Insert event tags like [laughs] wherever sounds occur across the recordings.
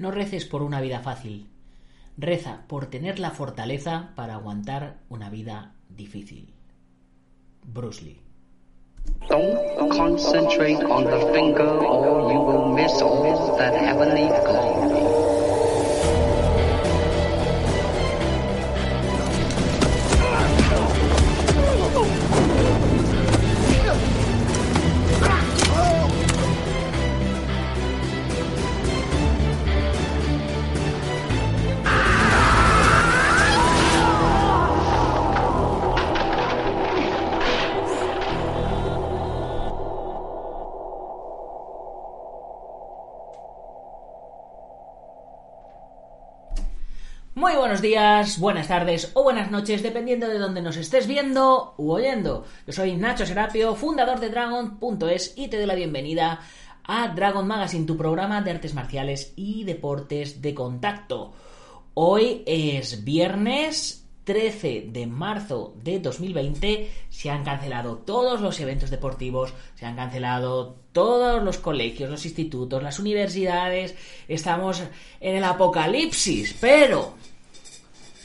No reces por una vida fácil. Reza por tener la fortaleza para aguantar una vida difícil. Bruce Lee. Don't concentrate on the finger or you will miss all that heavenly glory. Muy buenos días, buenas tardes o buenas noches, dependiendo de donde nos estés viendo u oyendo. Yo soy Nacho Serapio, fundador de Dragon.es y te doy la bienvenida a Dragon Magazine, tu programa de artes marciales y deportes de contacto. Hoy es viernes 13 de marzo de 2020. Se han cancelado todos los eventos deportivos, se han cancelado todos los colegios, los institutos, las universidades. Estamos en el apocalipsis, pero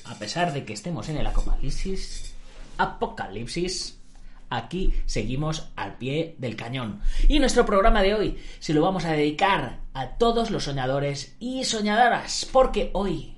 a pesar de que estemos en el apocalipsis, apocalipsis, aquí seguimos al pie del cañón. Y nuestro programa de hoy se lo vamos a dedicar a todos los soñadores y soñadoras, porque hoy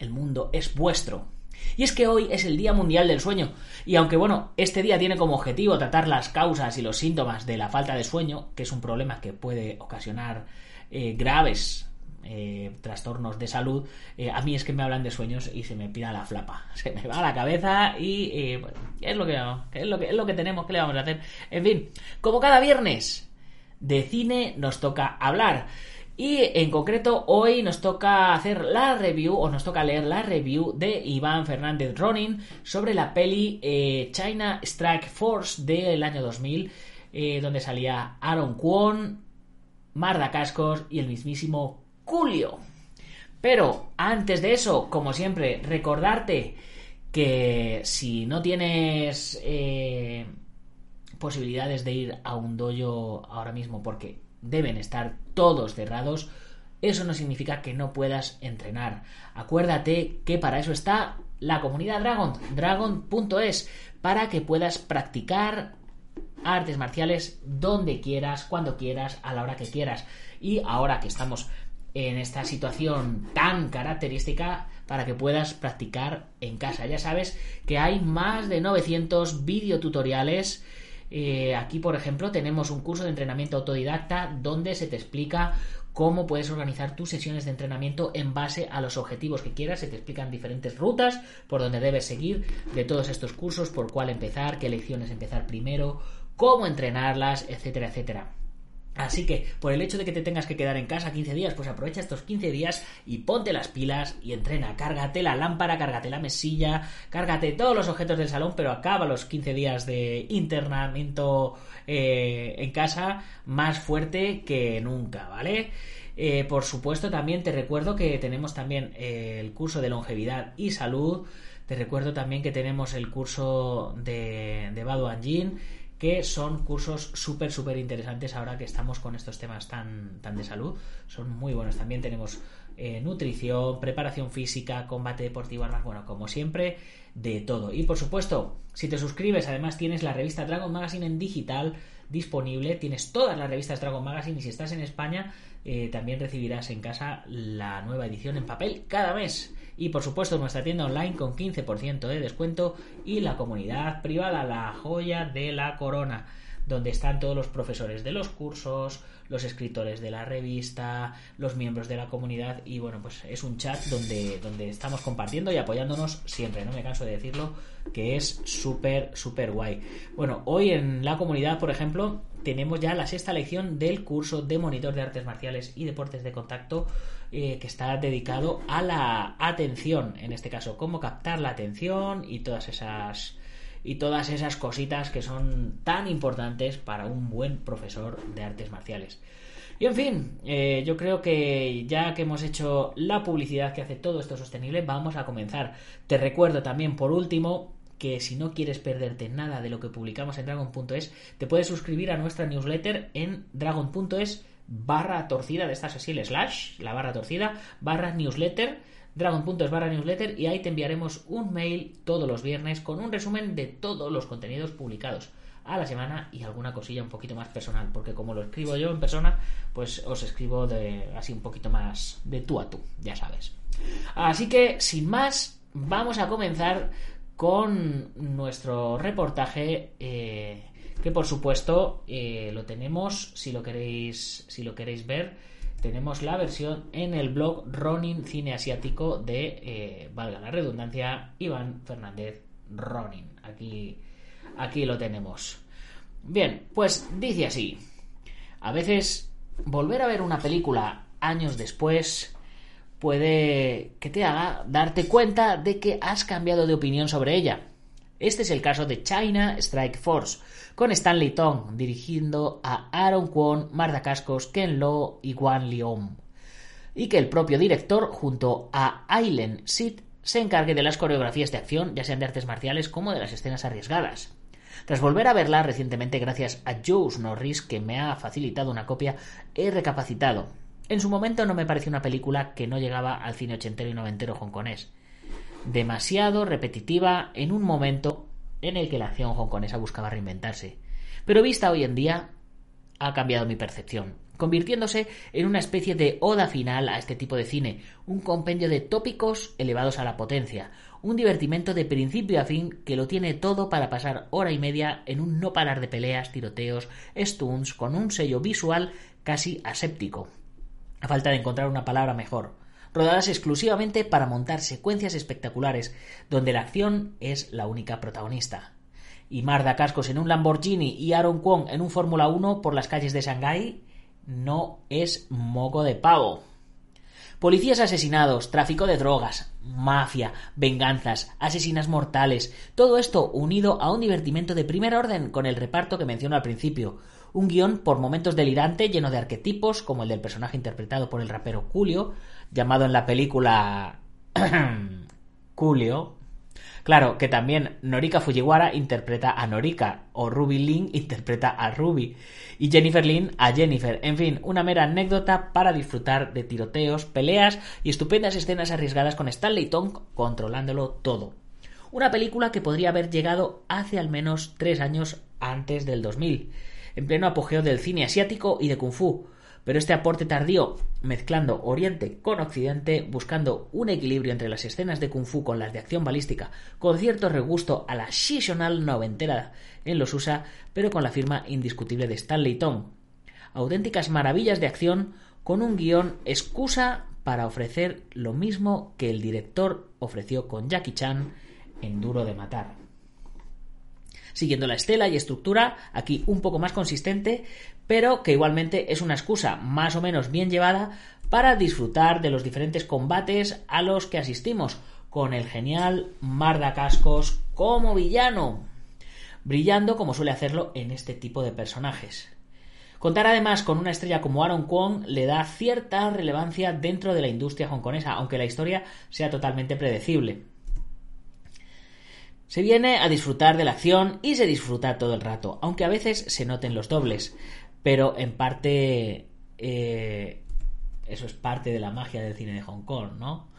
el mundo es vuestro. Y es que hoy es el Día Mundial del Sueño, y aunque bueno, este día tiene como objetivo tratar las causas y los síntomas de la falta de sueño, que es un problema que puede ocasionar eh, graves eh, trastornos de salud, eh, a mí es que me hablan de sueños y se me pira la flapa, [laughs] se me va la cabeza y es, lo que, es, lo que, es lo que tenemos, ¿qué le vamos a hacer? En fin, como cada viernes de cine nos toca hablar. Y en concreto hoy nos toca hacer la review o nos toca leer la review de Iván Fernández Ronin sobre la peli China Strike Force del año 2000 donde salía Aaron Kwon, Marda Cascos y el mismísimo Julio. Pero antes de eso, como siempre, recordarte que si no tienes eh, posibilidades de ir a un dojo ahora mismo porque deben estar todos cerrados, eso no significa que no puedas entrenar. Acuérdate que para eso está la comunidad Dragon, dragon.es, para que puedas practicar artes marciales donde quieras, cuando quieras, a la hora que quieras. Y ahora que estamos en esta situación tan característica para que puedas practicar en casa. Ya sabes que hay más de 900 videotutoriales. Eh, aquí, por ejemplo, tenemos un curso de entrenamiento autodidacta donde se te explica cómo puedes organizar tus sesiones de entrenamiento en base a los objetivos que quieras. Se te explican diferentes rutas por donde debes seguir de todos estos cursos, por cuál empezar, qué lecciones empezar primero, cómo entrenarlas, etcétera, etcétera. Así que, por el hecho de que te tengas que quedar en casa 15 días, pues aprovecha estos 15 días y ponte las pilas y entrena. Cárgate la lámpara, cárgate la mesilla, cárgate todos los objetos del salón, pero acaba los 15 días de internamiento eh, en casa más fuerte que nunca, ¿vale? Eh, por supuesto, también te recuerdo que tenemos también eh, el curso de longevidad y salud. Te recuerdo también que tenemos el curso de, de que son cursos súper, súper interesantes ahora que estamos con estos temas tan, tan de salud. Son muy buenos. También tenemos eh, nutrición, preparación física, combate deportivo, armas, bueno, como siempre, de todo. Y por supuesto, si te suscribes, además tienes la revista Dragon Magazine en digital disponible, tienes todas las revistas Dragon Magazine y si estás en España, eh, también recibirás en casa la nueva edición en papel cada mes. Y por supuesto nuestra tienda online con 15% de descuento y la comunidad privada, la joya de la corona, donde están todos los profesores de los cursos, los escritores de la revista, los miembros de la comunidad y bueno, pues es un chat donde, donde estamos compartiendo y apoyándonos siempre, no me canso de decirlo, que es súper, súper guay. Bueno, hoy en la comunidad, por ejemplo, tenemos ya la sexta lección del curso de monitor de artes marciales y deportes de contacto eh, que está dedicado a la atención, en este caso, cómo captar la atención y todas esas y todas esas cositas que son tan importantes para un buen profesor de artes marciales. Y en fin, eh, yo creo que ya que hemos hecho la publicidad que hace todo esto sostenible, vamos a comenzar. Te recuerdo también, por último, que si no quieres perderte nada de lo que publicamos en dragon.es, te puedes suscribir a nuestra newsletter en dragon.es barra torcida de estas así, el slash, la barra torcida, barra newsletter, dragon.es barra newsletter y ahí te enviaremos un mail todos los viernes con un resumen de todos los contenidos publicados a la semana y alguna cosilla un poquito más personal, porque como lo escribo yo en persona, pues os escribo de así un poquito más de tú a tú, ya sabes. Así que, sin más, vamos a comenzar con nuestro reportaje eh, que por supuesto eh, lo tenemos si lo queréis si lo queréis ver tenemos la versión en el blog Ronin Cine Asiático de eh, valga la redundancia Iván Fernández Ronin. Aquí aquí lo tenemos. Bien pues dice así. A veces volver a ver una película años después puede que te haga darte cuenta de que has cambiado de opinión sobre ella. Este es el caso de China Strike Force, con Stanley Tong dirigiendo a Aaron Kwon, Marda Cascos, Ken Lo y Wan Leong. Y que el propio director, junto a Aileen Sid, se encargue de las coreografías de acción, ya sean de artes marciales como de las escenas arriesgadas. Tras volver a verla recientemente gracias a Joe Norris, que me ha facilitado una copia, he recapacitado en su momento no me pareció una película que no llegaba al cine ochentero y noventero hongkonés. Demasiado repetitiva en un momento en el que la acción hongkonesa buscaba reinventarse. Pero vista hoy en día, ha cambiado mi percepción, convirtiéndose en una especie de oda final a este tipo de cine, un compendio de tópicos elevados a la potencia, un divertimento de principio a fin que lo tiene todo para pasar hora y media en un no parar de peleas, tiroteos, stunts, con un sello visual casi aséptico a falta de encontrar una palabra mejor, rodadas exclusivamente para montar secuencias espectaculares donde la acción es la única protagonista. Y Marda Cascos en un Lamborghini y Aaron Kwong en un Fórmula 1 por las calles de Shanghái no es moco de pavo. Policías asesinados, tráfico de drogas, mafia, venganzas, asesinas mortales, todo esto unido a un divertimento de primer orden con el reparto que menciono al principio, un guion por momentos delirante, lleno de arquetipos, como el del personaje interpretado por el rapero Julio, llamado en la película [clears throat] Julio. Claro, que también Norika Fujiwara interpreta a Norika, o Ruby Lin interpreta a Ruby, y Jennifer Lin a Jennifer. En fin, una mera anécdota para disfrutar de tiroteos, peleas y estupendas escenas arriesgadas con Stanley Tong controlándolo todo. Una película que podría haber llegado hace al menos tres años antes del 2000 en pleno apogeo del cine asiático y de kung fu, pero este aporte tardío, mezclando Oriente con Occidente, buscando un equilibrio entre las escenas de kung fu con las de acción balística, con cierto regusto a la Shishonal noventera en los USA, pero con la firma indiscutible de Stanley Tong. Auténticas maravillas de acción con un guion excusa para ofrecer lo mismo que el director ofreció con Jackie Chan en Duro de Matar siguiendo la estela y estructura, aquí un poco más consistente, pero que igualmente es una excusa más o menos bien llevada para disfrutar de los diferentes combates a los que asistimos, con el genial Marda Cascos como villano, brillando como suele hacerlo en este tipo de personajes. Contar además con una estrella como Aaron Kwong le da cierta relevancia dentro de la industria hongkonesa, aunque la historia sea totalmente predecible. Se viene a disfrutar de la acción y se disfruta todo el rato, aunque a veces se noten los dobles, pero en parte eh, eso es parte de la magia del cine de Hong Kong, ¿no?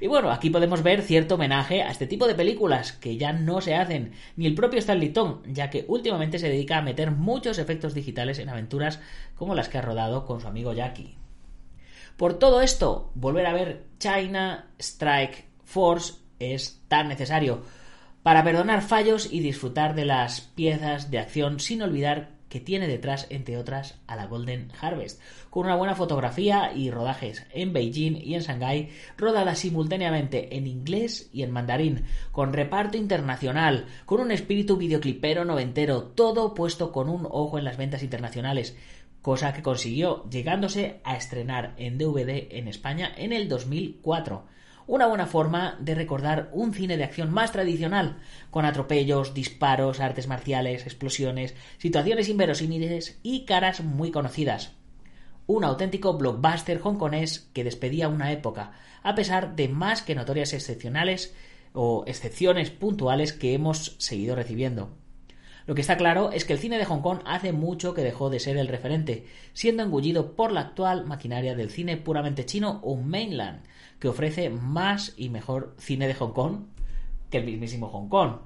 Y bueno, aquí podemos ver cierto homenaje a este tipo de películas que ya no se hacen ni el propio Stanley Tong, ya que últimamente se dedica a meter muchos efectos digitales en aventuras como las que ha rodado con su amigo Jackie. Por todo esto, volver a ver China Strike Force es tan necesario, para perdonar fallos y disfrutar de las piezas de acción sin olvidar que tiene detrás, entre otras, a la Golden Harvest, con una buena fotografía y rodajes en Beijing y en Shanghái, rodada simultáneamente en inglés y en mandarín, con reparto internacional, con un espíritu videoclipero noventero, todo puesto con un ojo en las ventas internacionales, cosa que consiguió llegándose a estrenar en DVD en España en el 2004 una buena forma de recordar un cine de acción más tradicional, con atropellos, disparos, artes marciales, explosiones, situaciones inverosímiles y caras muy conocidas. Un auténtico blockbuster hongkonés que despedía una época, a pesar de más que notorias excepcionales o excepciones puntuales que hemos seguido recibiendo. Lo que está claro es que el cine de Hong Kong hace mucho que dejó de ser el referente, siendo engullido por la actual maquinaria del cine puramente chino o mainland, que ofrece más y mejor cine de Hong Kong que el mismísimo Hong Kong.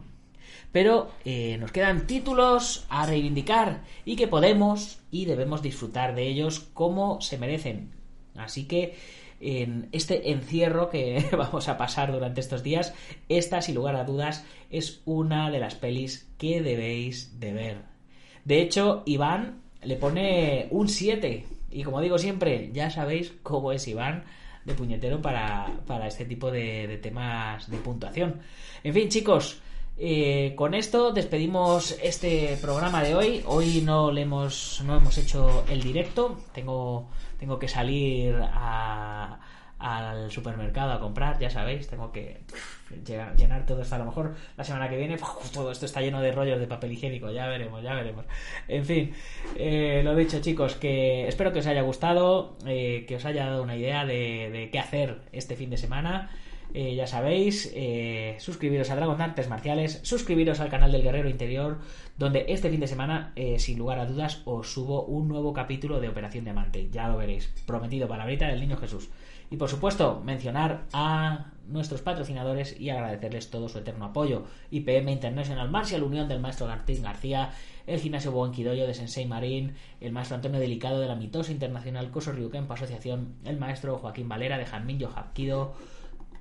Pero eh, nos quedan títulos a reivindicar y que podemos y debemos disfrutar de ellos como se merecen. Así que en este encierro que [laughs] vamos a pasar durante estos días, esta sin lugar a dudas es una de las pelis que debéis de ver. De hecho, Iván le pone un 7 y como digo siempre, ya sabéis cómo es Iván de puñetero para, este tipo de, temas de puntuación. En fin, chicos, eh, con esto despedimos este programa de hoy. Hoy no le hemos, no hemos hecho el directo. Tengo, tengo que salir a, al supermercado a comprar, ya sabéis, tengo que llenar, todo esto. A lo mejor la semana que viene todo esto está lleno de rollos de papel higiénico, ya veremos, ya veremos. En fin, eh, lo dicho chicos, que espero que os haya gustado, eh, que os haya dado una idea de, qué hacer este fin de semana. Eh, ya sabéis, suscribiros a Dragon Artes Marciales, suscribiros al canal del Guerrero Interior, donde este fin de semana, sin lugar a dudas, os subo un nuevo capítulo de Operación Diamante. Ya lo veréis. Prometido, palabrita del Niño Jesús. Y por supuesto, mencionar a nuestros patrocinadores y agradecerles todo su eterno apoyo. IPM International Martial Unión del maestro Martín García, el gimnasio Buenquidoyo de Sensei Marín, el maestro Antonio Delicado de la Mitosa Internacional Coso Ryukenpo Asociación, el maestro Joaquín Valera de Janmin Hapkido,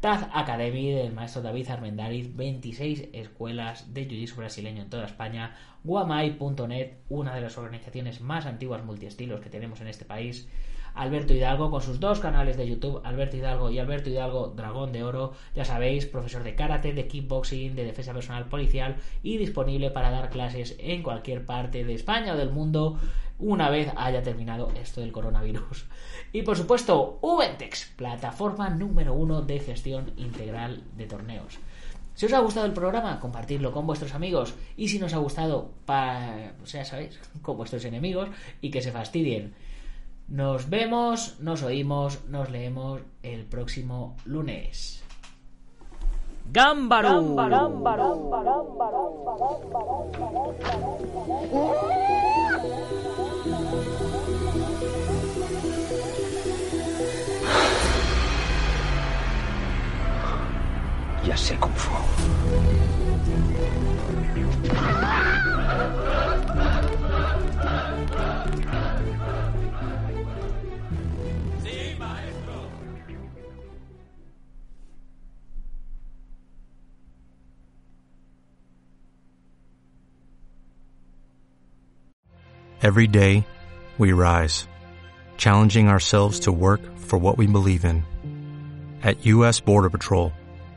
Taz Academy del maestro David Armendariz, 26 escuelas de jiu brasileño en toda España, guamai.net, una de las organizaciones más antiguas multiestilos que tenemos en este país, Alberto Hidalgo con sus dos canales de YouTube, Alberto Hidalgo y Alberto Hidalgo Dragón de Oro, ya sabéis, profesor de karate, de kickboxing, de defensa personal policial y disponible para dar clases en cualquier parte de España o del mundo una vez haya terminado esto del coronavirus. Y por supuesto, Ubentex, plataforma número uno de gestión integral de torneos. Si os ha gustado el programa, compartidlo con vuestros amigos. Y si no os ha gustado, pa, o sea, sabéis, [laughs] con vuestros enemigos y que se fastidien. Nos vemos, nos oímos, nos leemos el próximo lunes. ¡Gámbaro! Ya sé cómo fue. Every day, we rise, challenging ourselves to work for what we believe in. At U.S. Border Patrol,